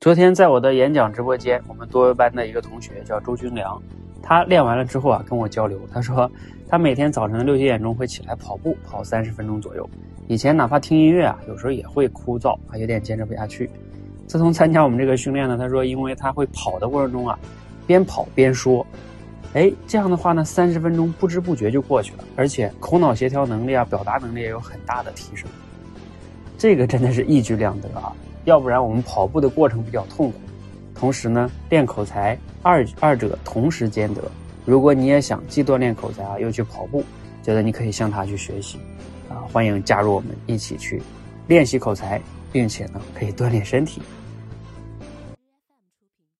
昨天在我的演讲直播间，我们多维班的一个同学叫周军良，他练完了之后啊，跟我交流，他说他每天早晨六七点钟会起来跑步，跑三十分钟左右。以前哪怕听音乐啊，有时候也会枯燥啊，有点坚持不下去。自从参加我们这个训练呢，他说因为他会跑的过程中啊，边跑边说，哎，这样的话呢，三十分钟不知不觉就过去了，而且口脑协调能力啊，表达能力也有很大的提升。这个真的是一举两得啊。要不然我们跑步的过程比较痛苦，同时呢练口才二二者同时兼得。如果你也想既锻炼口才啊又去跑步，觉得你可以向他去学习，啊欢迎加入我们一起去练习口才，并且呢可以锻炼身体。